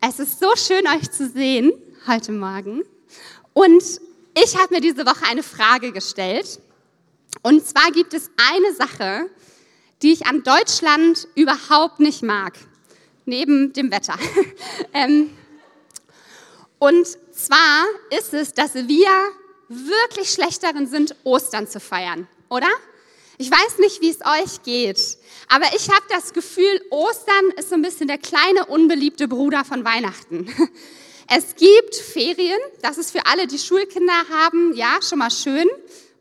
Es ist so schön, euch zu sehen heute Morgen. Und ich habe mir diese Woche eine Frage gestellt. Und zwar gibt es eine Sache, die ich an Deutschland überhaupt nicht mag, neben dem Wetter. Ähm, und zwar ist es, dass wir wirklich schlecht darin sind, Ostern zu feiern, oder? Ich weiß nicht, wie es euch geht, aber ich habe das Gefühl, Ostern ist so ein bisschen der kleine, unbeliebte Bruder von Weihnachten. Es gibt Ferien, das ist für alle, die Schulkinder haben, ja, schon mal schön.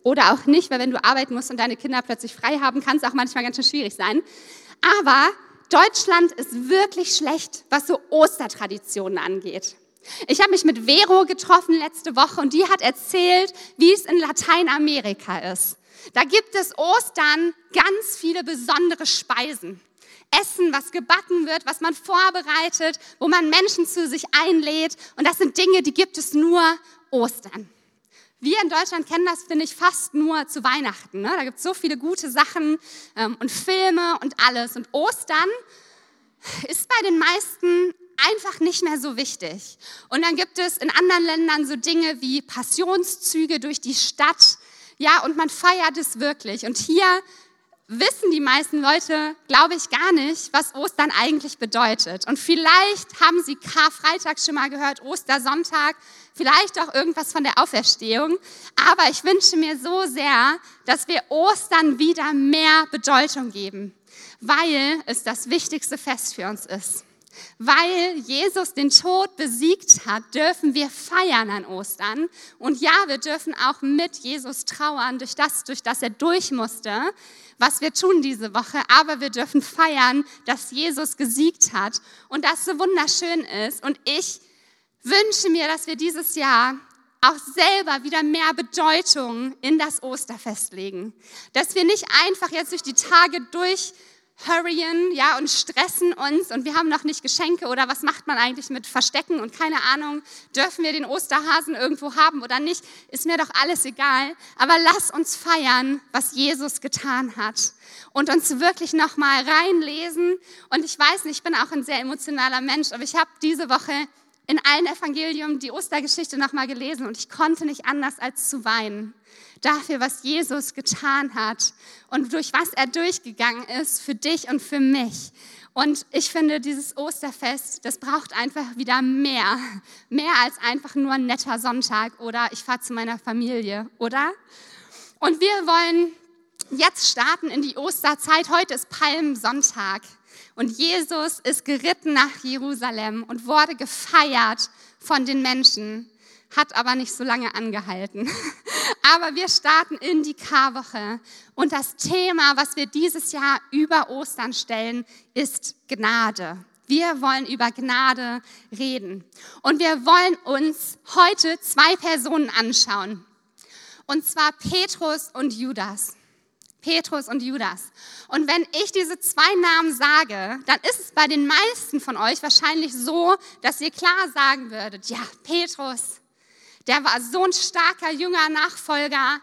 Oder auch nicht, weil wenn du arbeiten musst und deine Kinder plötzlich frei haben, kann es auch manchmal ganz schön schwierig sein. Aber Deutschland ist wirklich schlecht, was so Ostertraditionen angeht. Ich habe mich mit Vero getroffen letzte Woche und die hat erzählt, wie es in Lateinamerika ist. Da gibt es Ostern ganz viele besondere Speisen. Essen, was gebacken wird, was man vorbereitet, wo man Menschen zu sich einlädt. Und das sind Dinge, die gibt es nur Ostern. Wir in Deutschland kennen das, finde ich, fast nur zu Weihnachten. Ne? Da gibt es so viele gute Sachen ähm, und Filme und alles. Und Ostern ist bei den meisten einfach nicht mehr so wichtig. Und dann gibt es in anderen Ländern so Dinge wie Passionszüge durch die Stadt, ja, und man feiert es wirklich. Und hier wissen die meisten Leute, glaube ich, gar nicht, was Ostern eigentlich bedeutet. Und vielleicht haben sie Karfreitag schon mal gehört, Ostersonntag, vielleicht auch irgendwas von der Auferstehung. Aber ich wünsche mir so sehr, dass wir Ostern wieder mehr Bedeutung geben, weil es das wichtigste Fest für uns ist. Weil Jesus den Tod besiegt hat, dürfen wir feiern an Ostern. Und ja, wir dürfen auch mit Jesus trauern durch das, durch das er durch musste, was wir tun diese Woche. Aber wir dürfen feiern, dass Jesus gesiegt hat und das so wunderschön ist. Und ich wünsche mir, dass wir dieses Jahr auch selber wieder mehr Bedeutung in das Osterfest legen. Dass wir nicht einfach jetzt durch die Tage durch hurryen, ja, und stressen uns und wir haben noch nicht Geschenke oder was macht man eigentlich mit Verstecken und keine Ahnung, dürfen wir den Osterhasen irgendwo haben oder nicht, ist mir doch alles egal. Aber lass uns feiern, was Jesus getan hat und uns wirklich nochmal reinlesen. Und ich weiß nicht, ich bin auch ein sehr emotionaler Mensch, aber ich habe diese Woche in allen Evangelium die Ostergeschichte nochmal gelesen und ich konnte nicht anders als zu weinen dafür, was Jesus getan hat und durch was er durchgegangen ist für dich und für mich. Und ich finde, dieses Osterfest, das braucht einfach wieder mehr. Mehr als einfach nur ein netter Sonntag oder ich fahre zu meiner Familie, oder? Und wir wollen jetzt starten in die Osterzeit. Heute ist Palmsonntag. Und Jesus ist geritten nach Jerusalem und wurde gefeiert von den Menschen hat aber nicht so lange angehalten. Aber wir starten in die Karwoche und das Thema, was wir dieses Jahr über Ostern stellen, ist Gnade. Wir wollen über Gnade reden und wir wollen uns heute zwei Personen anschauen. Und zwar Petrus und Judas. Petrus und Judas. Und wenn ich diese zwei Namen sage, dann ist es bei den meisten von euch wahrscheinlich so, dass ihr klar sagen würdet, ja, Petrus, der war so ein starker, junger Nachfolger,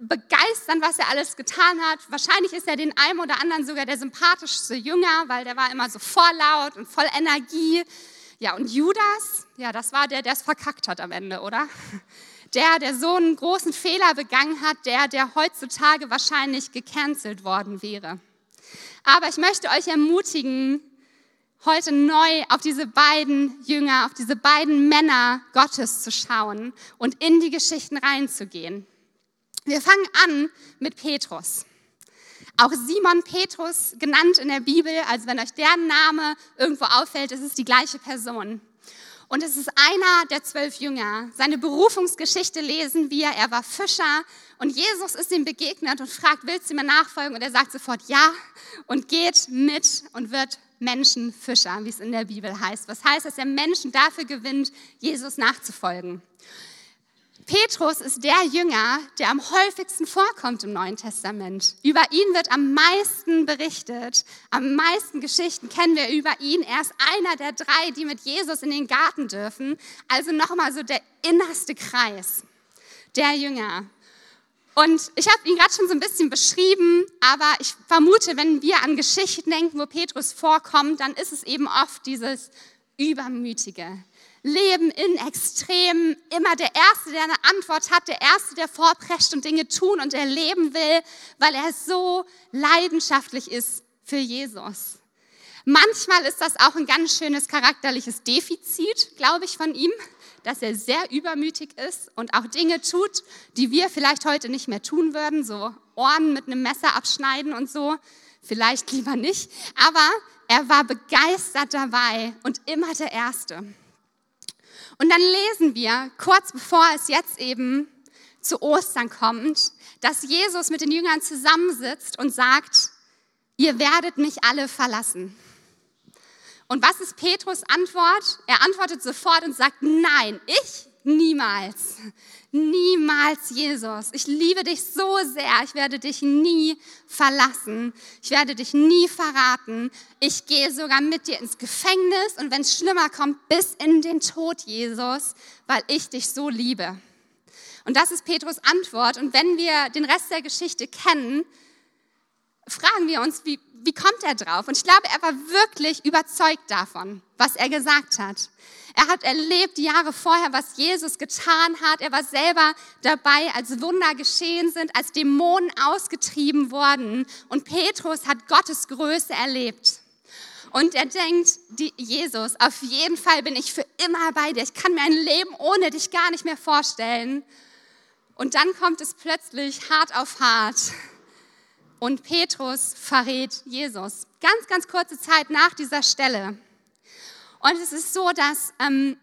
begeistern, was er alles getan hat. Wahrscheinlich ist er den einen oder anderen sogar der sympathischste Jünger, weil der war immer so vorlaut und voll Energie. Ja, und Judas, ja, das war der, der es verkackt hat am Ende, oder? Der, der so einen großen Fehler begangen hat, der, der heutzutage wahrscheinlich gecancelt worden wäre. Aber ich möchte euch ermutigen, heute neu auf diese beiden Jünger, auf diese beiden Männer Gottes zu schauen und in die Geschichten reinzugehen. Wir fangen an mit Petrus. Auch Simon Petrus genannt in der Bibel, also wenn euch der Name irgendwo auffällt, ist es die gleiche Person. Und es ist einer der zwölf Jünger. Seine Berufungsgeschichte lesen wir. Er war Fischer und Jesus ist ihm begegnet und fragt, willst du mir nachfolgen? Und er sagt sofort ja und geht mit und wird Menschenfischer, wie es in der Bibel heißt. Was heißt, dass er Menschen dafür gewinnt, Jesus nachzufolgen. Petrus ist der Jünger, der am häufigsten vorkommt im Neuen Testament. Über ihn wird am meisten berichtet, am meisten Geschichten kennen wir über ihn. Er ist einer der drei, die mit Jesus in den Garten dürfen. Also nochmal so der innerste Kreis, der Jünger. Und ich habe ihn gerade schon so ein bisschen beschrieben, aber ich vermute, wenn wir an Geschichten denken, wo Petrus vorkommt, dann ist es eben oft dieses Übermütige, leben in Extremen, immer der Erste, der eine Antwort hat, der Erste, der vorprescht und Dinge tun und erleben will, weil er so leidenschaftlich ist für Jesus. Manchmal ist das auch ein ganz schönes charakterliches Defizit, glaube ich, von ihm, dass er sehr übermütig ist und auch Dinge tut, die wir vielleicht heute nicht mehr tun würden, so Ohren mit einem Messer abschneiden und so, vielleicht lieber nicht, aber er war begeistert dabei und immer der Erste. Und dann lesen wir, kurz bevor es jetzt eben zu Ostern kommt, dass Jesus mit den Jüngern zusammensitzt und sagt, ihr werdet mich alle verlassen. Und was ist Petrus Antwort? Er antwortet sofort und sagt, nein, ich niemals. Niemals, Jesus. Ich liebe dich so sehr. Ich werde dich nie verlassen. Ich werde dich nie verraten. Ich gehe sogar mit dir ins Gefängnis und wenn es schlimmer kommt, bis in den Tod, Jesus, weil ich dich so liebe. Und das ist Petrus Antwort. Und wenn wir den Rest der Geschichte kennen, fragen wir uns, wie, wie kommt er drauf? Und ich glaube, er war wirklich überzeugt davon, was er gesagt hat. Er hat erlebt die Jahre vorher, was Jesus getan hat. Er war selber dabei, als Wunder geschehen sind, als Dämonen ausgetrieben wurden. Und Petrus hat Gottes Größe erlebt. Und er denkt, die, Jesus, auf jeden Fall bin ich für immer bei dir. Ich kann mir ein Leben ohne dich gar nicht mehr vorstellen. Und dann kommt es plötzlich hart auf hart und Petrus verrät Jesus. Ganz, ganz kurze Zeit nach dieser Stelle. Und es ist so, dass ähm,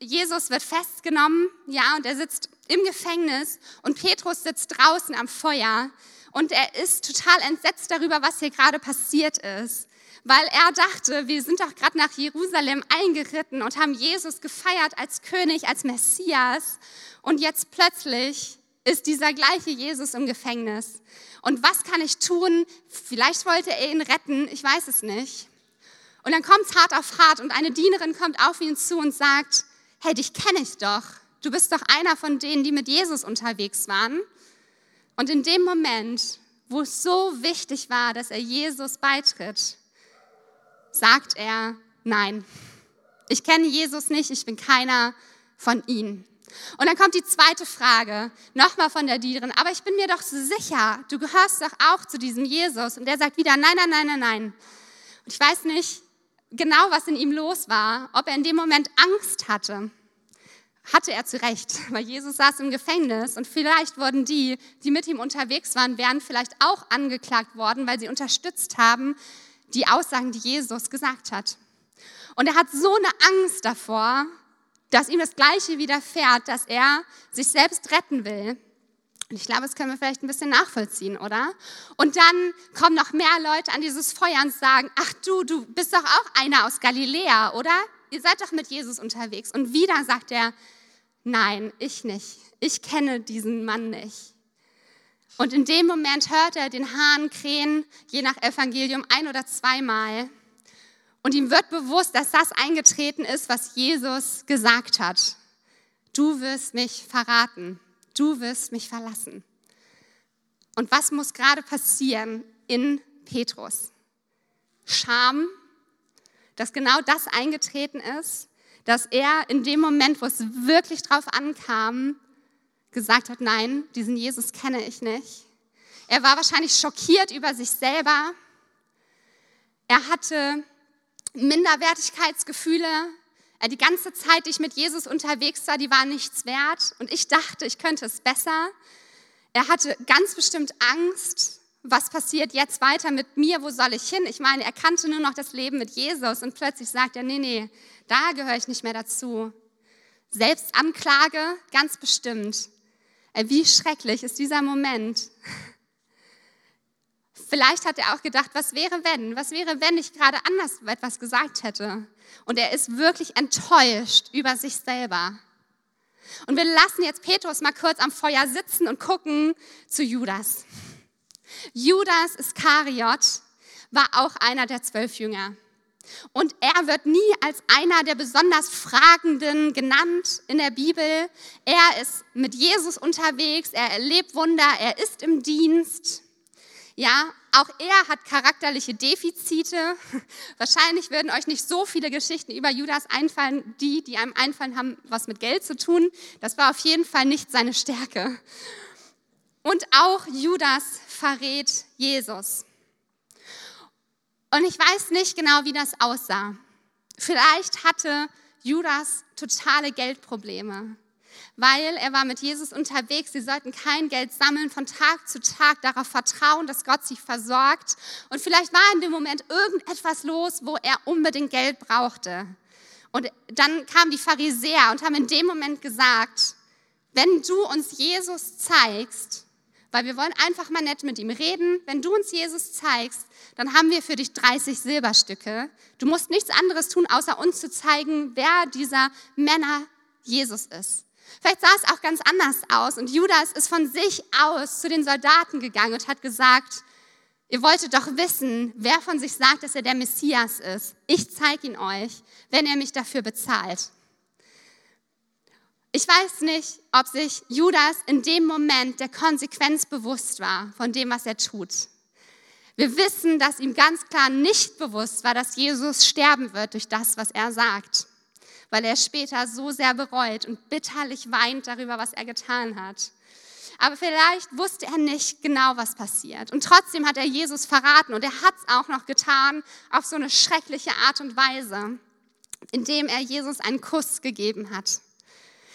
Jesus wird festgenommen, ja, und er sitzt im Gefängnis und Petrus sitzt draußen am Feuer und er ist total entsetzt darüber, was hier gerade passiert ist. Weil er dachte, wir sind doch gerade nach Jerusalem eingeritten und haben Jesus gefeiert als König, als Messias. Und jetzt plötzlich ist dieser gleiche Jesus im Gefängnis. Und was kann ich tun? Vielleicht wollte er ihn retten, ich weiß es nicht. Und dann kommt es hart auf hart und eine Dienerin kommt auf ihn zu und sagt, hey, dich kenne ich doch. Du bist doch einer von denen, die mit Jesus unterwegs waren. Und in dem Moment, wo es so wichtig war, dass er Jesus beitritt, sagt er, nein, ich kenne Jesus nicht, ich bin keiner von ihnen. Und dann kommt die zweite Frage, nochmal von der Dienerin, aber ich bin mir doch sicher, du gehörst doch auch zu diesem Jesus. Und der sagt wieder, nein, nein, nein, nein, nein. Und ich weiß nicht genau, was in ihm los war, ob er in dem Moment Angst hatte. Hatte er zu Recht, weil Jesus saß im Gefängnis und vielleicht wurden die, die mit ihm unterwegs waren, wären vielleicht auch angeklagt worden, weil sie unterstützt haben die Aussagen, die Jesus gesagt hat. Und er hat so eine Angst davor, dass ihm das Gleiche widerfährt, dass er sich selbst retten will. Und ich glaube, das können wir vielleicht ein bisschen nachvollziehen, oder? Und dann kommen noch mehr Leute an dieses Feuer und sagen, ach du, du bist doch auch einer aus Galiläa, oder? Ihr seid doch mit Jesus unterwegs. Und wieder sagt er, nein, ich nicht. Ich kenne diesen Mann nicht. Und in dem Moment hört er den Hahn krähen, je nach Evangelium, ein oder zweimal. Und ihm wird bewusst, dass das eingetreten ist, was Jesus gesagt hat. Du wirst mich verraten. Du wirst mich verlassen. Und was muss gerade passieren in Petrus? Scham, dass genau das eingetreten ist, dass er in dem Moment, wo es wirklich drauf ankam, gesagt hat, nein, diesen Jesus kenne ich nicht. Er war wahrscheinlich schockiert über sich selber. Er hatte Minderwertigkeitsgefühle. Äh, die ganze Zeit, die ich mit Jesus unterwegs war, die war nichts wert. Und ich dachte, ich könnte es besser. Er hatte ganz bestimmt Angst. Was passiert jetzt weiter mit mir? Wo soll ich hin? Ich meine, er kannte nur noch das Leben mit Jesus und plötzlich sagt er, nee, nee, da gehöre ich nicht mehr dazu. Selbstanklage, ganz bestimmt. Äh, wie schrecklich ist dieser Moment. Vielleicht hat er auch gedacht, was wäre wenn? Was wäre, wenn ich gerade anders etwas gesagt hätte? Und er ist wirklich enttäuscht über sich selber. Und wir lassen jetzt Petrus mal kurz am Feuer sitzen und gucken zu Judas. Judas Iskariot war auch einer der zwölf Jünger. Und er wird nie als einer der besonders Fragenden genannt in der Bibel. Er ist mit Jesus unterwegs, er erlebt Wunder, er ist im Dienst. Ja, Auch er hat charakterliche Defizite. Wahrscheinlich würden euch nicht so viele Geschichten über Judas einfallen. Die, die einem einfallen, haben was mit Geld zu tun. Das war auf jeden Fall nicht seine Stärke. Und auch Judas verrät Jesus. Und ich weiß nicht genau, wie das aussah. Vielleicht hatte Judas totale Geldprobleme weil er war mit Jesus unterwegs. Sie sollten kein Geld sammeln, von Tag zu Tag darauf vertrauen, dass Gott sie versorgt. Und vielleicht war in dem Moment irgendetwas los, wo er unbedingt Geld brauchte. Und dann kamen die Pharisäer und haben in dem Moment gesagt, wenn du uns Jesus zeigst, weil wir wollen einfach mal nett mit ihm reden, wenn du uns Jesus zeigst, dann haben wir für dich 30 Silberstücke. Du musst nichts anderes tun, außer uns zu zeigen, wer dieser Männer Jesus ist. Vielleicht sah es auch ganz anders aus und Judas ist von sich aus zu den Soldaten gegangen und hat gesagt, ihr wolltet doch wissen, wer von sich sagt, dass er der Messias ist. Ich zeige ihn euch, wenn er mich dafür bezahlt. Ich weiß nicht, ob sich Judas in dem Moment der Konsequenz bewusst war von dem, was er tut. Wir wissen, dass ihm ganz klar nicht bewusst war, dass Jesus sterben wird durch das, was er sagt weil er später so sehr bereut und bitterlich weint darüber, was er getan hat. Aber vielleicht wusste er nicht genau, was passiert. Und trotzdem hat er Jesus verraten und er hat es auch noch getan auf so eine schreckliche Art und Weise, indem er Jesus einen Kuss gegeben hat.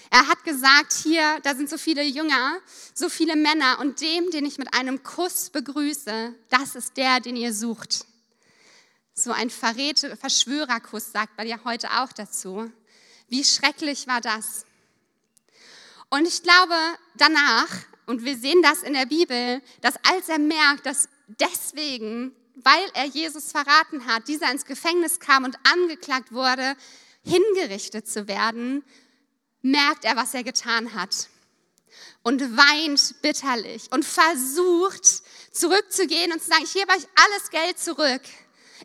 Er hat gesagt, hier, da sind so viele Jünger, so viele Männer und dem, den ich mit einem Kuss begrüße, das ist der, den ihr sucht. So ein Verräter, Verschwörerkuss sagt man ja heute auch dazu. Wie schrecklich war das? Und ich glaube danach, und wir sehen das in der Bibel, dass als er merkt, dass deswegen, weil er Jesus verraten hat, dieser ins Gefängnis kam und angeklagt wurde, hingerichtet zu werden, merkt er, was er getan hat. Und weint bitterlich und versucht zurückzugehen und zu sagen, ich gebe euch alles Geld zurück.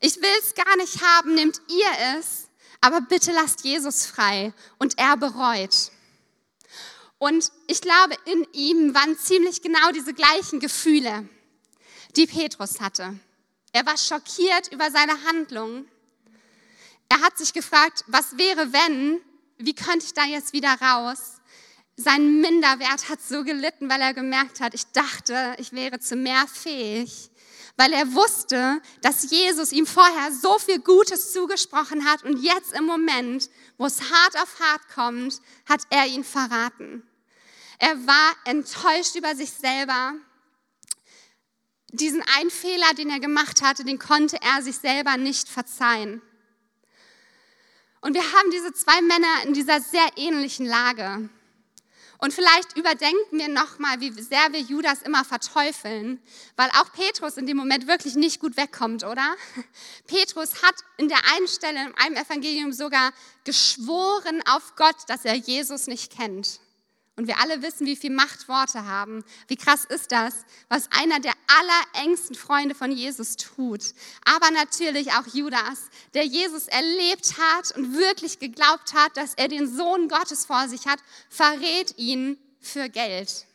Ich will es gar nicht haben, nehmt ihr es aber bitte lasst Jesus frei. Und er bereut. Und ich glaube, in ihm waren ziemlich genau diese gleichen Gefühle, die Petrus hatte. Er war schockiert über seine Handlung. Er hat sich gefragt, was wäre, wenn, wie könnte ich da jetzt wieder raus? Sein Minderwert hat so gelitten, weil er gemerkt hat, ich dachte, ich wäre zu mehr fähig weil er wusste, dass Jesus ihm vorher so viel Gutes zugesprochen hat und jetzt im Moment, wo es hart auf hart kommt, hat er ihn verraten. Er war enttäuscht über sich selber. Diesen einen Fehler, den er gemacht hatte, den konnte er sich selber nicht verzeihen. Und wir haben diese zwei Männer in dieser sehr ähnlichen Lage. Und vielleicht überdenken wir nochmal, wie sehr wir Judas immer verteufeln, weil auch Petrus in dem Moment wirklich nicht gut wegkommt, oder? Petrus hat in der einen Stelle in einem Evangelium sogar geschworen auf Gott, dass er Jesus nicht kennt. Und wir alle wissen, wie viel Macht Worte haben. Wie krass ist das, was einer der allerengsten Freunde von Jesus tut. Aber natürlich auch Judas, der Jesus erlebt hat und wirklich geglaubt hat, dass er den Sohn Gottes vor sich hat, verrät ihn für Geld.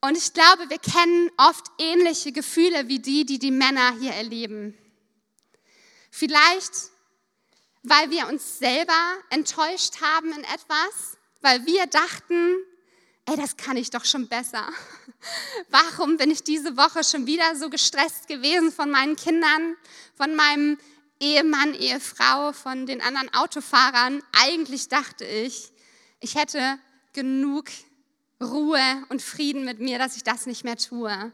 Und ich glaube, wir kennen oft ähnliche Gefühle wie die, die die Männer hier erleben. Vielleicht, weil wir uns selber enttäuscht haben in etwas weil wir dachten, ey, das kann ich doch schon besser. Warum bin ich diese Woche schon wieder so gestresst gewesen von meinen Kindern, von meinem Ehemann, Ehefrau, von den anderen Autofahrern? Eigentlich dachte ich, ich hätte genug Ruhe und Frieden mit mir, dass ich das nicht mehr tue.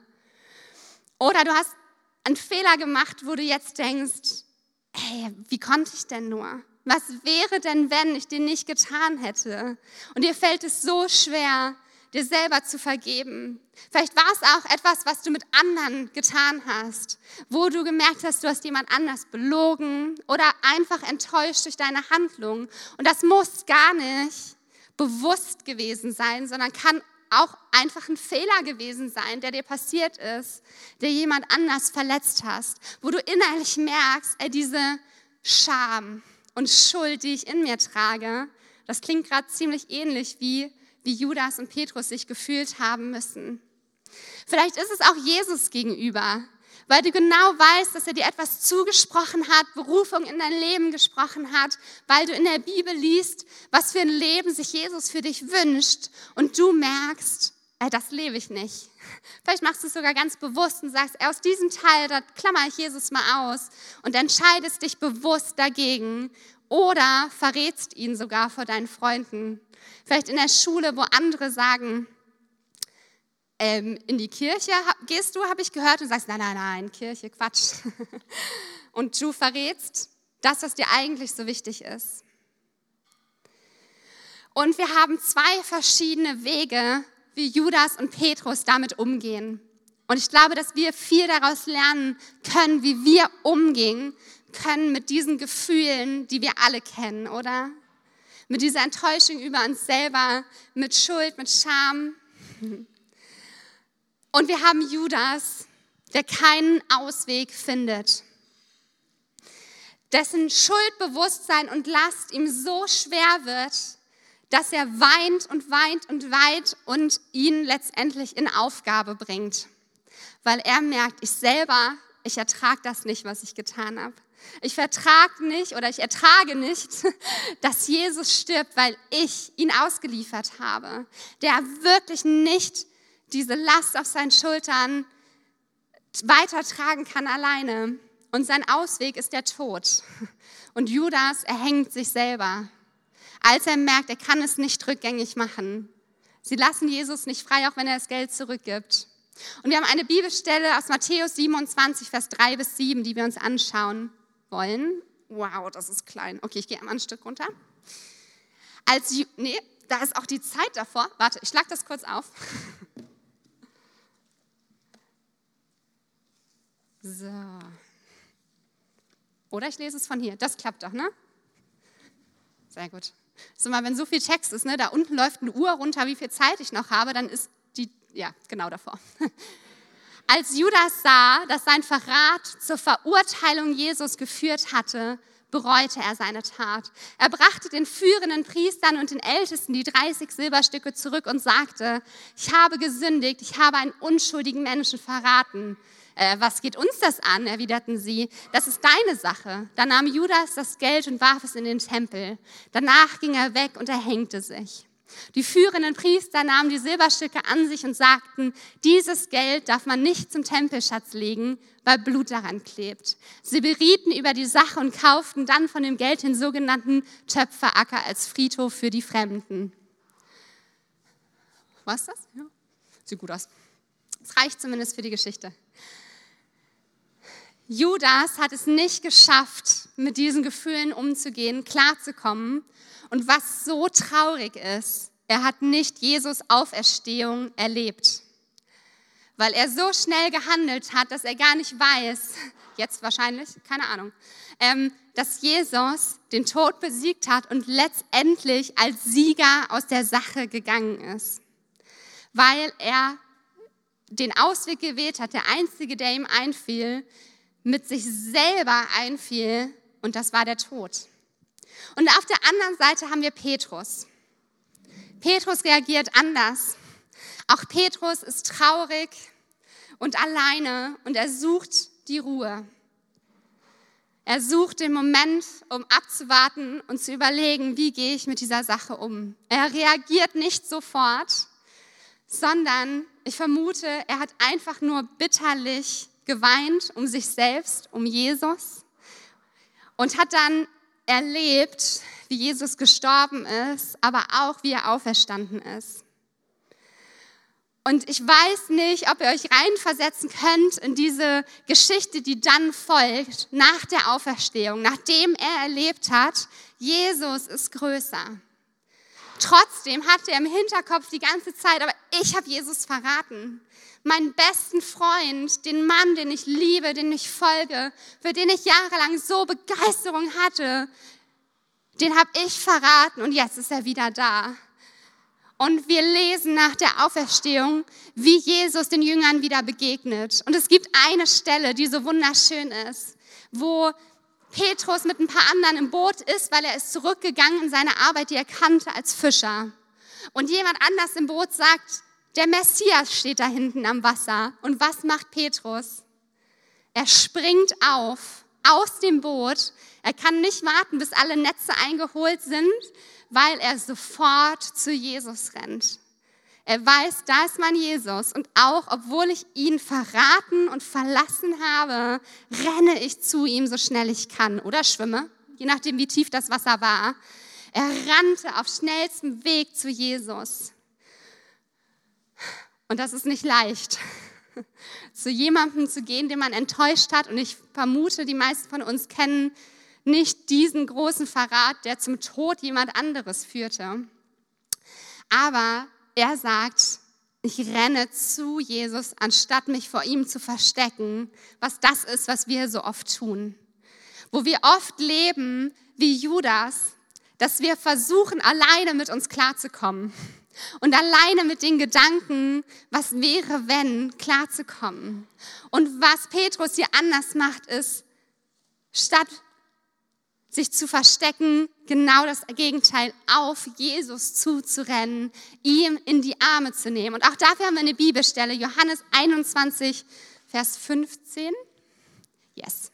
Oder du hast einen Fehler gemacht, wo du jetzt denkst, hey, wie konnte ich denn nur? Was wäre denn, wenn ich den nicht getan hätte? Und dir fällt es so schwer, dir selber zu vergeben. Vielleicht war es auch etwas, was du mit anderen getan hast, wo du gemerkt hast, du hast jemand anders belogen oder einfach enttäuscht durch deine Handlung. Und das muss gar nicht bewusst gewesen sein, sondern kann auch einfach ein Fehler gewesen sein, der dir passiert ist, der jemand anders verletzt hast, wo du innerlich merkst, ey, diese Scham, und Schuld, die ich in mir trage, das klingt gerade ziemlich ähnlich wie, wie Judas und Petrus sich gefühlt haben müssen. Vielleicht ist es auch Jesus gegenüber, weil du genau weißt, dass er dir etwas zugesprochen hat, Berufung in dein Leben gesprochen hat, weil du in der Bibel liest, was für ein Leben sich Jesus für dich wünscht und du merkst, äh, das lebe ich nicht. Vielleicht machst du es sogar ganz bewusst und sagst, aus diesem Teil, da klammer ich Jesus mal aus und entscheidest dich bewusst dagegen oder verrätst ihn sogar vor deinen Freunden. Vielleicht in der Schule, wo andere sagen, ähm, in die Kirche gehst du, habe ich gehört, und sagst, nein, nein, nein, Kirche, Quatsch. und du verrätst das, was dir eigentlich so wichtig ist. Und wir haben zwei verschiedene Wege, wie Judas und Petrus damit umgehen. Und ich glaube, dass wir viel daraus lernen können, wie wir umgehen können mit diesen Gefühlen, die wir alle kennen, oder? Mit dieser Enttäuschung über uns selber, mit Schuld, mit Scham. Und wir haben Judas, der keinen Ausweg findet, dessen Schuldbewusstsein und Last ihm so schwer wird, dass er weint und weint und weint und ihn letztendlich in Aufgabe bringt, weil er merkt, ich selber, ich ertrage das nicht, was ich getan habe. Ich vertrage nicht oder ich ertrage nicht, dass Jesus stirbt, weil ich ihn ausgeliefert habe, der wirklich nicht diese Last auf seinen Schultern weitertragen kann alleine. Und sein Ausweg ist der Tod. Und Judas erhängt sich selber, als er merkt, er kann es nicht rückgängig machen. Sie lassen Jesus nicht frei, auch wenn er das Geld zurückgibt. Und wir haben eine Bibelstelle aus Matthäus 27, Vers 3 bis 7, die wir uns anschauen wollen. Wow, das ist klein. Okay, ich gehe einmal ein Stück runter. Als, nee, da ist auch die Zeit davor. Warte, ich schlag das kurz auf. So. Oder ich lese es von hier. Das klappt doch, ne? Sehr gut. So mal, wenn so viel Text ist, ne, da unten läuft eine Uhr runter, wie viel Zeit ich noch habe, dann ist die, ja, genau davor. Als Judas sah, dass sein Verrat zur Verurteilung Jesus geführt hatte, bereute er seine Tat. Er brachte den führenden Priestern und den Ältesten die 30 Silberstücke zurück und sagte, ich habe gesündigt, ich habe einen unschuldigen Menschen verraten. Äh, was geht uns das an? erwiderten sie. Das ist deine Sache. Da nahm Judas das Geld und warf es in den Tempel. Danach ging er weg und erhängte sich. Die führenden Priester nahmen die Silberstücke an sich und sagten, dieses Geld darf man nicht zum Tempelschatz legen, weil Blut daran klebt. Sie berieten über die Sache und kauften dann von dem Geld den sogenannten Töpferacker als Friedhof für die Fremden. Was das? Ja. Sieht gut aus. Es reicht zumindest für die Geschichte. Judas hat es nicht geschafft, mit diesen Gefühlen umzugehen, klarzukommen. Und was so traurig ist, er hat nicht Jesus Auferstehung erlebt, weil er so schnell gehandelt hat, dass er gar nicht weiß, jetzt wahrscheinlich, keine Ahnung, ähm, dass Jesus den Tod besiegt hat und letztendlich als Sieger aus der Sache gegangen ist, weil er den Ausweg gewählt hat, der einzige, der ihm einfiel, mit sich selber einfiel und das war der Tod. Und auf der anderen Seite haben wir Petrus. Petrus reagiert anders. Auch Petrus ist traurig und alleine und er sucht die Ruhe. Er sucht den Moment, um abzuwarten und zu überlegen, wie gehe ich mit dieser Sache um. Er reagiert nicht sofort, sondern ich vermute, er hat einfach nur bitterlich geweint um sich selbst, um Jesus und hat dann erlebt, wie Jesus gestorben ist, aber auch wie er auferstanden ist. Und ich weiß nicht, ob ihr euch reinversetzen könnt in diese Geschichte, die dann folgt, nach der Auferstehung, nachdem er erlebt hat, Jesus ist größer. Trotzdem hatte er im Hinterkopf die ganze Zeit, aber ich habe Jesus verraten meinen besten Freund, den Mann, den ich liebe, den ich folge, für den ich jahrelang so Begeisterung hatte, den habe ich verraten und jetzt ist er wieder da. Und wir lesen nach der Auferstehung, wie Jesus den Jüngern wieder begegnet. Und es gibt eine Stelle, die so wunderschön ist, wo Petrus mit ein paar anderen im Boot ist, weil er ist zurückgegangen in seine Arbeit, die er kannte als Fischer. Und jemand anders im Boot sagt, der Messias steht da hinten am Wasser. Und was macht Petrus? Er springt auf aus dem Boot. Er kann nicht warten, bis alle Netze eingeholt sind, weil er sofort zu Jesus rennt. Er weiß, da ist mein Jesus. Und auch obwohl ich ihn verraten und verlassen habe, renne ich zu ihm so schnell ich kann oder schwimme, je nachdem, wie tief das Wasser war. Er rannte auf schnellstem Weg zu Jesus. Und das ist nicht leicht, zu jemandem zu gehen, den man enttäuscht hat. Und ich vermute, die meisten von uns kennen nicht diesen großen Verrat, der zum Tod jemand anderes führte. Aber er sagt, ich renne zu Jesus, anstatt mich vor ihm zu verstecken, was das ist, was wir so oft tun. Wo wir oft leben wie Judas, dass wir versuchen, alleine mit uns klarzukommen und alleine mit den Gedanken, was wäre, wenn, klarzukommen. Und was Petrus hier anders macht, ist, statt sich zu verstecken, genau das Gegenteil, auf Jesus zuzurennen, ihm in die Arme zu nehmen. Und auch dafür haben wir eine Bibelstelle, Johannes 21, Vers 15. Yes.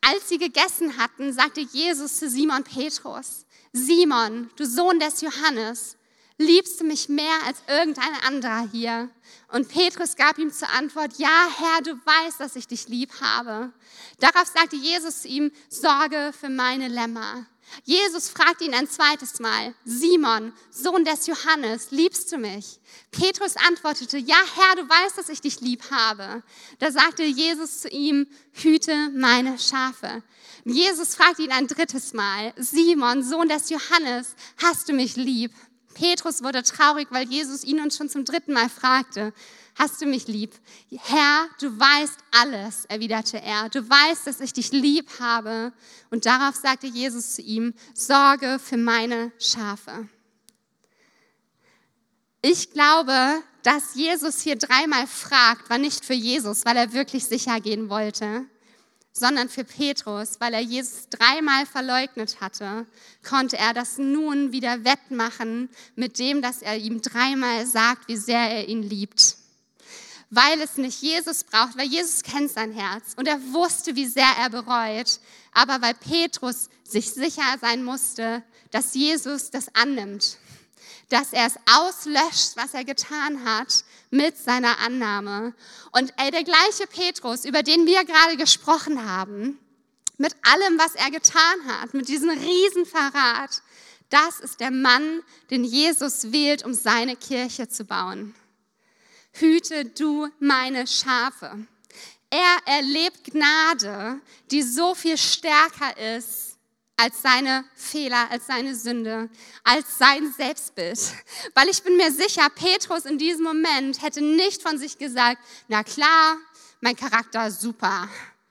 Als sie gegessen hatten, sagte Jesus zu Simon Petrus, Simon, du Sohn des Johannes, liebst du mich mehr als irgendein anderer hier? Und Petrus gab ihm zur Antwort, ja Herr, du weißt, dass ich dich lieb habe. Darauf sagte Jesus zu ihm, sorge für meine Lämmer. Jesus fragte ihn ein zweites Mal, Simon, Sohn des Johannes, liebst du mich? Petrus antwortete, ja Herr, du weißt, dass ich dich lieb habe. Da sagte Jesus zu ihm, hüte meine Schafe. Jesus fragte ihn ein drittes Mal, Simon, Sohn des Johannes, hast du mich lieb? Petrus wurde traurig, weil Jesus ihn uns schon zum dritten Mal fragte, hast du mich lieb? Herr, du weißt alles, erwiderte er. Du weißt, dass ich dich lieb habe. Und darauf sagte Jesus zu ihm, sorge für meine Schafe. Ich glaube, dass Jesus hier dreimal fragt, war nicht für Jesus, weil er wirklich sicher gehen wollte, sondern für Petrus, weil er Jesus dreimal verleugnet hatte, konnte er das nun wieder wettmachen mit dem, dass er ihm dreimal sagt, wie sehr er ihn liebt. Weil es nicht Jesus braucht, weil Jesus kennt sein Herz und er wusste, wie sehr er bereut, aber weil Petrus sich sicher sein musste, dass Jesus das annimmt dass er es auslöscht, was er getan hat, mit seiner Annahme. Und ey, der gleiche Petrus, über den wir gerade gesprochen haben, mit allem, was er getan hat, mit diesem Riesenverrat, das ist der Mann, den Jesus wählt, um seine Kirche zu bauen. Hüte du meine Schafe. Er erlebt Gnade, die so viel stärker ist als seine Fehler, als seine Sünde, als sein Selbstbild. Weil ich bin mir sicher, Petrus in diesem Moment hätte nicht von sich gesagt, na klar, mein Charakter super.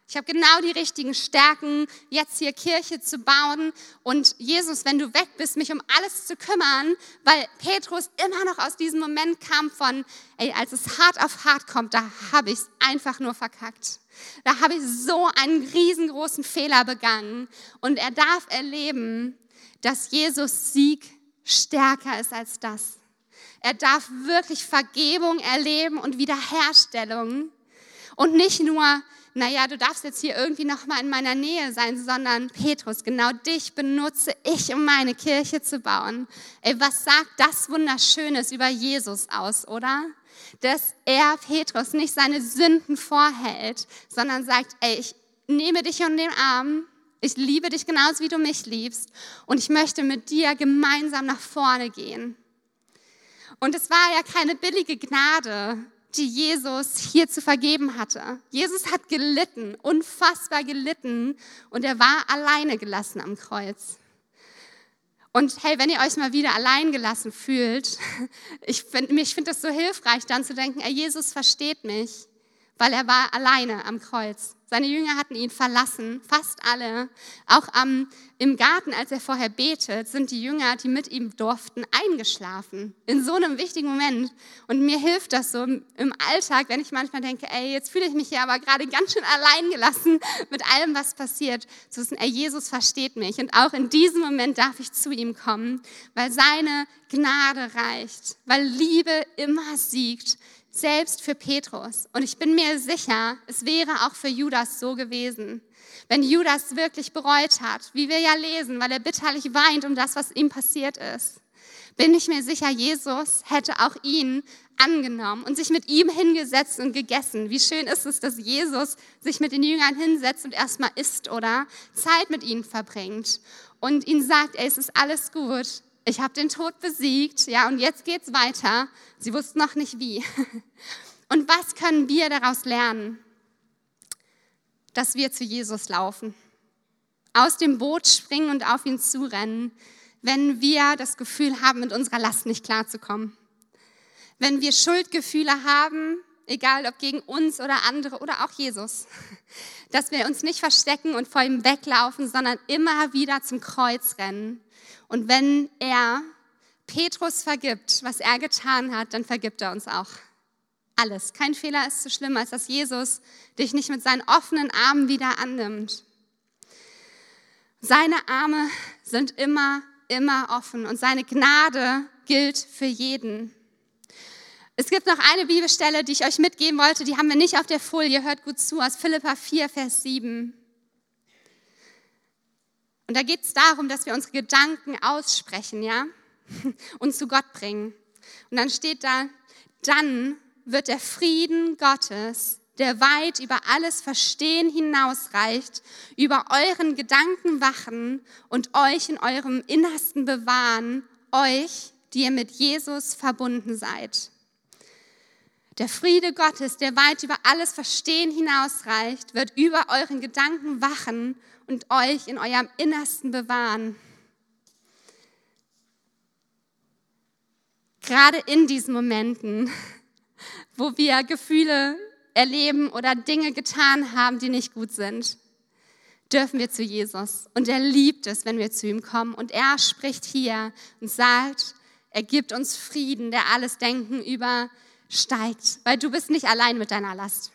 Ich habe genau die richtigen Stärken, jetzt hier Kirche zu bauen und Jesus, wenn du weg bist, mich um alles zu kümmern, weil Petrus immer noch aus diesem Moment kam von, ey, als es hart auf hart kommt, da habe ich es einfach nur verkackt. Da habe ich so einen riesengroßen Fehler begangen. Und er darf erleben, dass Jesus Sieg stärker ist als das. Er darf wirklich Vergebung erleben und Wiederherstellung. Und nicht nur, naja, du darfst jetzt hier irgendwie nochmal in meiner Nähe sein, sondern Petrus, genau dich benutze ich, um meine Kirche zu bauen. Ey, was sagt das Wunderschönes über Jesus aus, oder? dass er Petrus nicht seine Sünden vorhält, sondern sagt, ey, ich nehme dich in den Arm, ich liebe dich genauso wie du mich liebst und ich möchte mit dir gemeinsam nach vorne gehen. Und es war ja keine billige Gnade, die Jesus hier zu vergeben hatte. Jesus hat gelitten, unfassbar gelitten und er war alleine gelassen am Kreuz. Und hey, wenn ihr euch mal wieder allein gelassen fühlt, ich finde ich find das so hilfreich, dann zu denken, ey, Jesus versteht mich, weil er war alleine am Kreuz. Seine Jünger hatten ihn verlassen, fast alle. Auch am, im Garten, als er vorher betet, sind die Jünger, die mit ihm durften, eingeschlafen. In so einem wichtigen Moment. Und mir hilft das so im Alltag, wenn ich manchmal denke, ey, jetzt fühle ich mich hier aber gerade ganz schön allein gelassen mit allem, was passiert. Zu wissen, ey, Jesus versteht mich. Und auch in diesem Moment darf ich zu ihm kommen, weil seine Gnade reicht, weil Liebe immer siegt selbst für Petrus. Und ich bin mir sicher, es wäre auch für Judas so gewesen. Wenn Judas wirklich bereut hat, wie wir ja lesen, weil er bitterlich weint um das, was ihm passiert ist, bin ich mir sicher, Jesus hätte auch ihn angenommen und sich mit ihm hingesetzt und gegessen. Wie schön ist es, dass Jesus sich mit den Jüngern hinsetzt und erstmal isst oder Zeit mit ihnen verbringt und ihnen sagt, ey, es ist alles gut, ich habe den Tod besiegt, ja, und jetzt geht's weiter. Sie wussten noch nicht wie. Und was können wir daraus lernen? Dass wir zu Jesus laufen, aus dem Boot springen und auf ihn zurennen, wenn wir das Gefühl haben, mit unserer Last nicht klarzukommen. Wenn wir Schuldgefühle haben, egal ob gegen uns oder andere oder auch Jesus, dass wir uns nicht verstecken und vor ihm weglaufen, sondern immer wieder zum Kreuz rennen und wenn er Petrus vergibt, was er getan hat, dann vergibt er uns auch. Alles. Kein Fehler ist so schlimm, als dass Jesus dich nicht mit seinen offenen Armen wieder annimmt. Seine Arme sind immer, immer offen und seine Gnade gilt für jeden. Es gibt noch eine Bibelstelle, die ich euch mitgeben wollte, die haben wir nicht auf der Folie, hört gut zu, aus Philippa 4, Vers 7. Und da geht es darum, dass wir unsere Gedanken aussprechen, ja, und zu Gott bringen. Und dann steht da, dann wird der Frieden Gottes, der weit über alles Verstehen hinausreicht, über euren Gedanken wachen und euch in eurem Innersten bewahren, euch, die ihr mit Jesus verbunden seid. Der Friede Gottes, der weit über alles Verstehen hinausreicht, wird über euren Gedanken wachen und euch in eurem Innersten bewahren. Gerade in diesen Momenten, wo wir Gefühle erleben oder Dinge getan haben, die nicht gut sind, dürfen wir zu Jesus. Und er liebt es, wenn wir zu ihm kommen. Und er spricht hier und sagt, er gibt uns Frieden, der alles Denken übersteigt, weil du bist nicht allein mit deiner Last.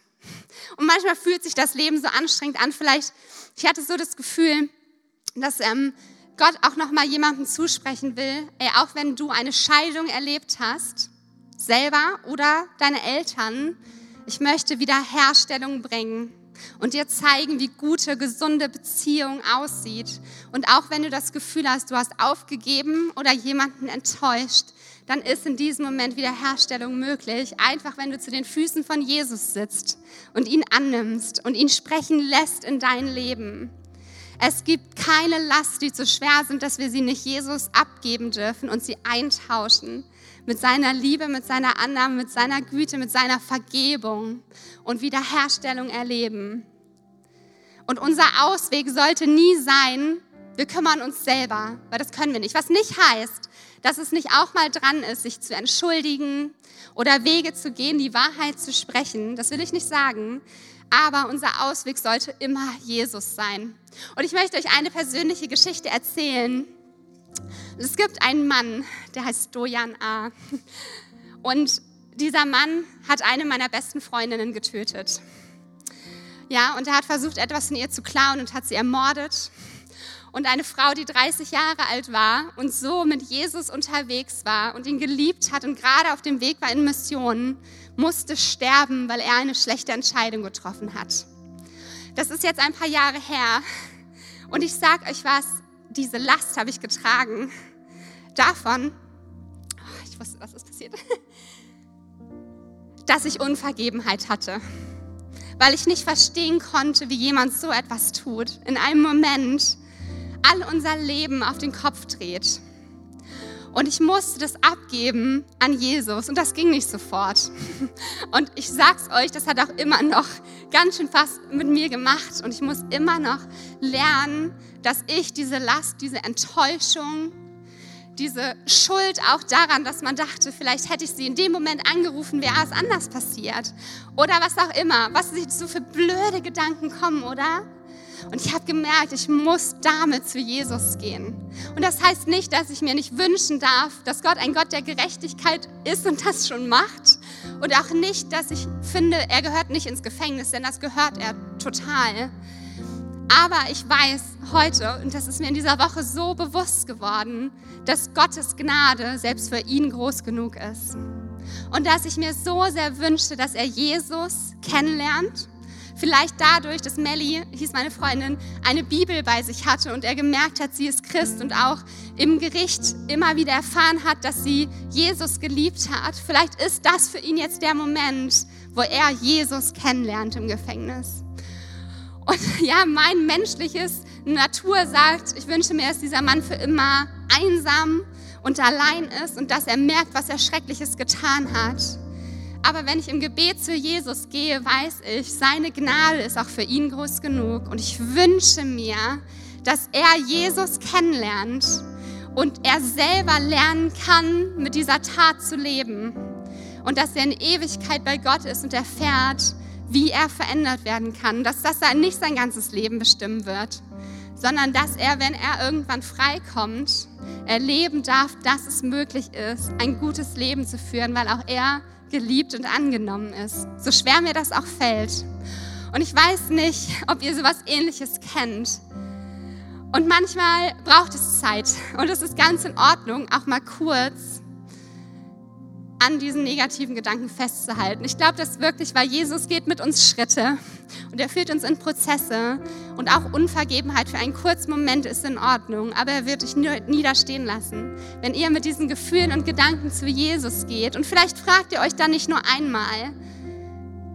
Und manchmal fühlt sich das Leben so anstrengend an. Vielleicht, ich hatte so das Gefühl, dass ähm, Gott auch noch mal jemandem zusprechen will, ey, auch wenn du eine Scheidung erlebt hast, selber oder deine Eltern, ich möchte Wiederherstellung bringen und dir zeigen, wie gute, gesunde Beziehung aussieht. Und auch wenn du das Gefühl hast, du hast aufgegeben oder jemanden enttäuscht, dann ist in diesem Moment Wiederherstellung möglich. Einfach wenn du zu den Füßen von Jesus sitzt und ihn annimmst und ihn sprechen lässt in dein Leben. Es gibt keine Last, die zu schwer sind, dass wir sie nicht Jesus abgeben dürfen und sie eintauschen mit seiner Liebe, mit seiner Annahme, mit seiner Güte, mit seiner Vergebung und Wiederherstellung erleben. Und unser Ausweg sollte nie sein, wir kümmern uns selber, weil das können wir nicht. Was nicht heißt, dass es nicht auch mal dran ist, sich zu entschuldigen oder Wege zu gehen, die Wahrheit zu sprechen. Das will ich nicht sagen. Aber unser Ausweg sollte immer Jesus sein. Und ich möchte euch eine persönliche Geschichte erzählen. Es gibt einen Mann, der heißt Dojan A. Und dieser Mann hat eine meiner besten Freundinnen getötet. Ja, und er hat versucht, etwas von ihr zu klauen und hat sie ermordet. Und eine Frau, die 30 Jahre alt war und so mit Jesus unterwegs war und ihn geliebt hat und gerade auf dem Weg war in Missionen, musste sterben, weil er eine schlechte Entscheidung getroffen hat. Das ist jetzt ein paar Jahre her. Und ich sage euch was, diese Last habe ich getragen. Davon, oh, ich wusste, was ist passiert, dass ich Unvergebenheit hatte. Weil ich nicht verstehen konnte, wie jemand so etwas tut. In einem Moment, all unser Leben auf den Kopf dreht. Und ich musste das abgeben an Jesus und das ging nicht sofort. Und ich sag's euch, das hat auch immer noch ganz schön fast mit mir gemacht und ich muss immer noch lernen, dass ich diese Last, diese Enttäuschung, diese Schuld auch daran, dass man dachte, vielleicht hätte ich sie in dem Moment angerufen, wäre es anders passiert. Oder was auch immer, was sich so für blöde Gedanken kommen, oder? Und ich habe gemerkt, ich muss damit zu Jesus gehen. Und das heißt nicht, dass ich mir nicht wünschen darf, dass Gott ein Gott der Gerechtigkeit ist und das schon macht. Und auch nicht, dass ich finde, er gehört nicht ins Gefängnis, denn das gehört er total. Aber ich weiß heute, und das ist mir in dieser Woche so bewusst geworden, dass Gottes Gnade selbst für ihn groß genug ist. Und dass ich mir so sehr wünschte, dass er Jesus kennenlernt Vielleicht dadurch, dass Melly, hieß meine Freundin, eine Bibel bei sich hatte und er gemerkt hat, sie ist Christ und auch im Gericht immer wieder erfahren hat, dass sie Jesus geliebt hat. Vielleicht ist das für ihn jetzt der Moment, wo er Jesus kennenlernt im Gefängnis. Und ja, mein menschliches Natur sagt, ich wünsche mir, dass dieser Mann für immer einsam und allein ist und dass er merkt, was er Schreckliches getan hat. Aber wenn ich im Gebet zu Jesus gehe, weiß ich, seine Gnade ist auch für ihn groß genug. Und ich wünsche mir, dass er Jesus kennenlernt und er selber lernen kann, mit dieser Tat zu leben. Und dass er in Ewigkeit bei Gott ist und erfährt, wie er verändert werden kann. Dass das nicht sein ganzes Leben bestimmen wird, sondern dass er, wenn er irgendwann freikommt, erleben darf, dass es möglich ist, ein gutes Leben zu führen, weil auch er geliebt und angenommen ist. So schwer mir das auch fällt. Und ich weiß nicht, ob ihr sowas ähnliches kennt. Und manchmal braucht es Zeit. Und es ist ganz in Ordnung, auch mal kurz an diesen negativen Gedanken festzuhalten. Ich glaube das wirklich, weil Jesus geht mit uns Schritte und er führt uns in Prozesse und auch Unvergebenheit für einen kurzen Moment ist in Ordnung, aber er wird dich niederstehen lassen. Wenn ihr mit diesen Gefühlen und Gedanken zu Jesus geht und vielleicht fragt ihr euch dann nicht nur einmal,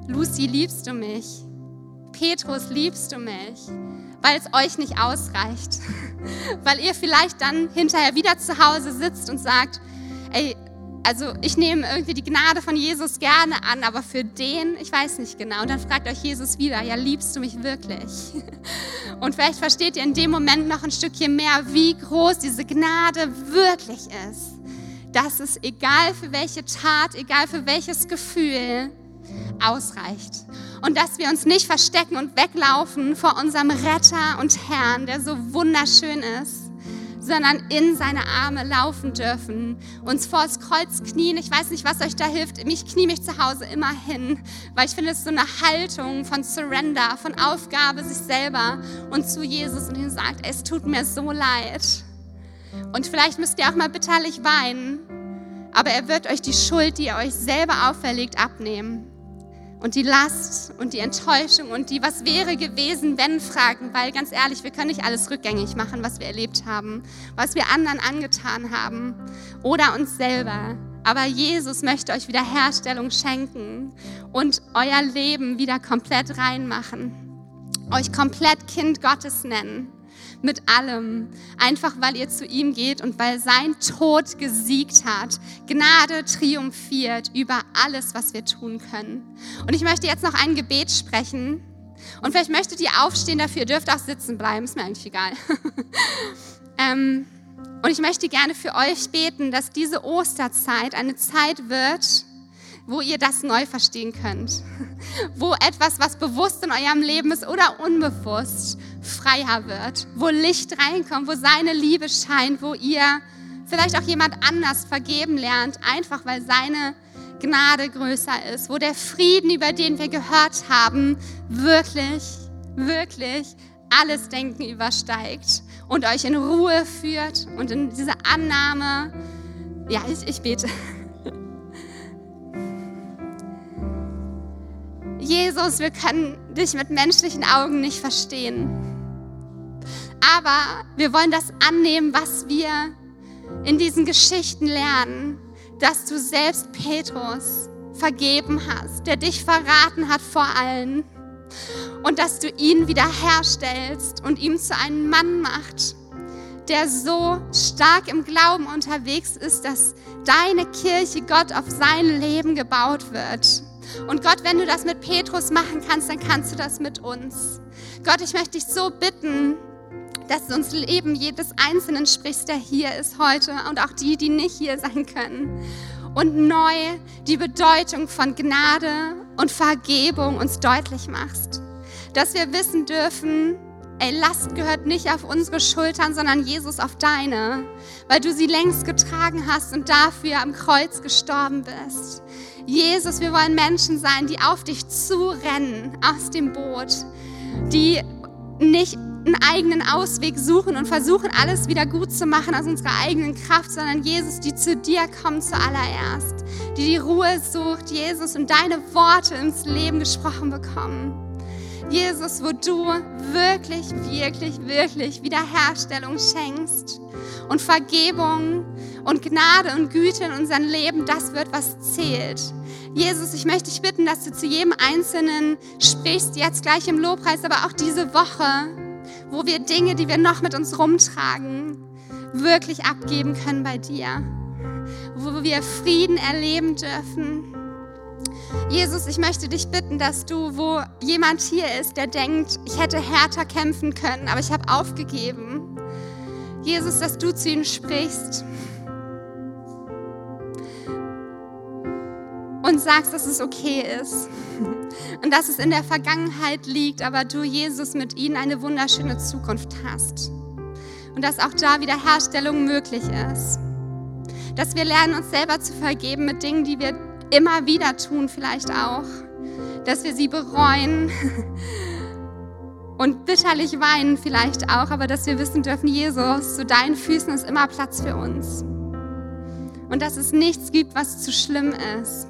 Lucy, liebst du mich? Petrus, liebst du mich? Weil es euch nicht ausreicht. Weil ihr vielleicht dann hinterher wieder zu Hause sitzt und sagt, ey, also ich nehme irgendwie die Gnade von Jesus gerne an, aber für den, ich weiß nicht genau. Und dann fragt euch Jesus wieder, ja, liebst du mich wirklich? Und vielleicht versteht ihr in dem Moment noch ein Stückchen mehr, wie groß diese Gnade wirklich ist. Dass es egal für welche Tat, egal für welches Gefühl, ausreicht. Und dass wir uns nicht verstecken und weglaufen vor unserem Retter und Herrn, der so wunderschön ist sondern in seine Arme laufen dürfen, uns vor das Kreuz knien. Ich weiß nicht, was euch da hilft. Ich knie mich zu Hause immer hin, weil ich finde, es ist so eine Haltung von Surrender, von Aufgabe sich selber und zu Jesus und ihm sagt, es tut mir so leid. Und vielleicht müsst ihr auch mal bitterlich weinen, aber er wird euch die Schuld, die ihr euch selber auferlegt, abnehmen und die Last und die Enttäuschung und die Was wäre gewesen, wenn Fragen, weil ganz ehrlich, wir können nicht alles rückgängig machen, was wir erlebt haben, was wir anderen angetan haben oder uns selber. Aber Jesus möchte euch Wiederherstellung schenken und euer Leben wieder komplett reinmachen, euch komplett Kind Gottes nennen mit allem, einfach weil ihr zu ihm geht und weil sein Tod gesiegt hat. Gnade triumphiert über alles, was wir tun können. Und ich möchte jetzt noch ein Gebet sprechen. Und vielleicht möchtet ihr aufstehen dafür, ihr dürft auch sitzen bleiben, ist mir eigentlich egal. ähm, und ich möchte gerne für euch beten, dass diese Osterzeit eine Zeit wird, wo ihr das neu verstehen könnt. Wo etwas, was bewusst in eurem Leben ist oder unbewusst, freier wird. Wo Licht reinkommt, wo seine Liebe scheint, wo ihr vielleicht auch jemand anders vergeben lernt, einfach weil seine Gnade größer ist. Wo der Frieden, über den wir gehört haben, wirklich, wirklich alles Denken übersteigt und euch in Ruhe führt und in diese Annahme. Ja, ich, ich bete. Jesus, wir können dich mit menschlichen Augen nicht verstehen. Aber wir wollen das annehmen, was wir in diesen Geschichten lernen, dass du selbst Petrus vergeben hast, der dich verraten hat vor allen. Und dass du ihn wiederherstellst und ihm zu einem Mann macht, der so stark im Glauben unterwegs ist, dass deine Kirche Gott auf sein Leben gebaut wird. Und Gott, wenn du das mit Petrus machen kannst, dann kannst du das mit uns. Gott, ich möchte dich so bitten, dass du uns Leben jedes Einzelnen sprichst, der hier ist heute und auch die, die nicht hier sein können. Und neu die Bedeutung von Gnade und Vergebung uns deutlich machst. Dass wir wissen dürfen, ey, Last gehört nicht auf unsere Schultern, sondern Jesus auf deine, weil du sie längst getragen hast und dafür am Kreuz gestorben bist. Jesus, wir wollen Menschen sein, die auf dich zurennen aus dem Boot, die nicht einen eigenen Ausweg suchen und versuchen, alles wieder gut zu machen aus unserer eigenen Kraft, sondern Jesus, die zu dir kommt zuallererst, die die Ruhe sucht, Jesus, und deine Worte ins Leben gesprochen bekommen. Jesus, wo du wirklich, wirklich, wirklich Wiederherstellung schenkst und Vergebung und Gnade und Güte in unserem Leben, das wird, was zählt. Jesus, ich möchte dich bitten, dass du zu jedem Einzelnen sprichst, jetzt gleich im Lobpreis, aber auch diese Woche, wo wir Dinge, die wir noch mit uns rumtragen, wirklich abgeben können bei dir. Wo wir Frieden erleben dürfen. Jesus, ich möchte dich bitten, dass du, wo jemand hier ist, der denkt, ich hätte härter kämpfen können, aber ich habe aufgegeben. Jesus, dass du zu ihm sprichst und sagst, dass es okay ist und dass es in der Vergangenheit liegt, aber du, Jesus, mit ihnen eine wunderschöne Zukunft hast. Und dass auch da wieder Herstellung möglich ist. Dass wir lernen, uns selber zu vergeben mit Dingen, die wir immer wieder tun, vielleicht auch. Dass wir sie bereuen und bitterlich weinen vielleicht auch, aber dass wir wissen dürfen, Jesus, zu deinen Füßen ist immer Platz für uns. Und dass es nichts gibt, was zu schlimm ist.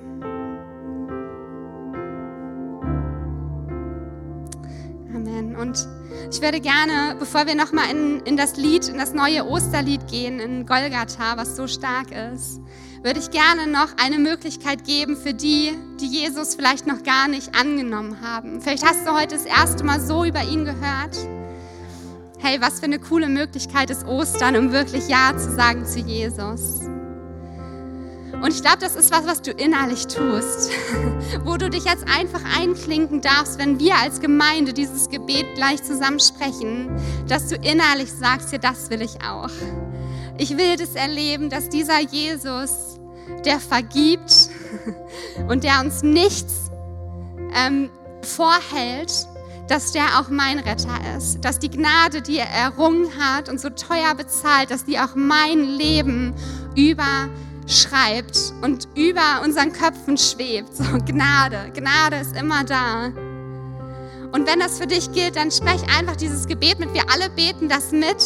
Und ich würde gerne, bevor wir nochmal in, in das Lied, in das neue Osterlied gehen, in Golgatha, was so stark ist, würde ich gerne noch eine Möglichkeit geben für die, die Jesus vielleicht noch gar nicht angenommen haben. Vielleicht hast du heute das erste Mal so über ihn gehört. Hey, was für eine coole Möglichkeit ist Ostern, um wirklich Ja zu sagen zu Jesus. Und ich glaube, das ist was, was du innerlich tust, wo du dich jetzt einfach einklinken darfst, wenn wir als Gemeinde dieses Gebet gleich zusammen sprechen, dass du innerlich sagst, ja, das will ich auch. Ich will das erleben, dass dieser Jesus, der vergibt und der uns nichts ähm, vorhält, dass der auch mein Retter ist, dass die Gnade, die er errungen hat und so teuer bezahlt, dass die auch mein Leben über schreibt und über unseren Köpfen schwebt. So Gnade, Gnade ist immer da. Und wenn das für dich gilt, dann sprech einfach dieses Gebet mit. Wir alle beten das mit,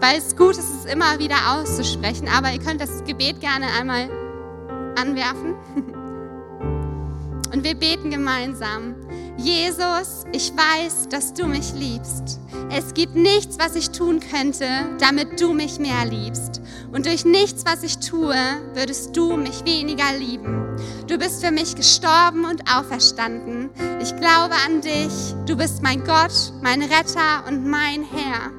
weil es gut ist, es immer wieder auszusprechen. Aber ihr könnt das Gebet gerne einmal anwerfen. Und wir beten gemeinsam. Jesus, ich weiß, dass du mich liebst. Es gibt nichts, was ich tun könnte, damit du mich mehr liebst. Und durch nichts, was ich tue, würdest du mich weniger lieben. Du bist für mich gestorben und auferstanden. Ich glaube an dich. Du bist mein Gott, mein Retter und mein Herr.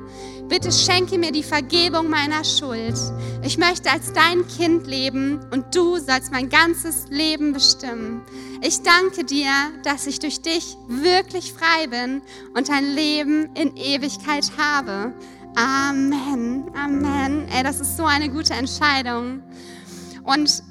Bitte schenke mir die Vergebung meiner Schuld. Ich möchte als dein Kind leben und du sollst mein ganzes Leben bestimmen. Ich danke dir, dass ich durch dich wirklich frei bin und ein Leben in Ewigkeit habe. Amen. Amen. Ey, das ist so eine gute Entscheidung. Und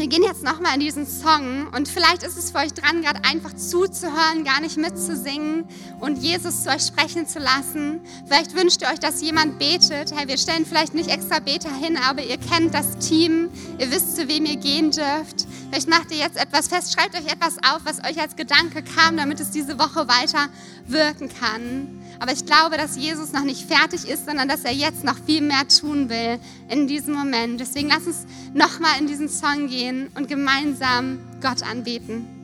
wir gehen jetzt nochmal in diesen Song und vielleicht ist es für euch dran, gerade einfach zuzuhören, gar nicht mitzusingen und Jesus zu euch sprechen zu lassen. Vielleicht wünscht ihr euch, dass jemand betet. Hey, wir stellen vielleicht nicht extra Beter hin, aber ihr kennt das Team, ihr wisst, zu wem ihr gehen dürft. Vielleicht macht ihr jetzt etwas fest, schreibt euch etwas auf, was euch als Gedanke kam, damit es diese Woche weiter wirken kann. Aber ich glaube, dass Jesus noch nicht fertig ist, sondern dass er jetzt noch viel mehr tun will in diesem Moment. Deswegen lass uns nochmal in diesen Song gehen und gemeinsam Gott anbeten.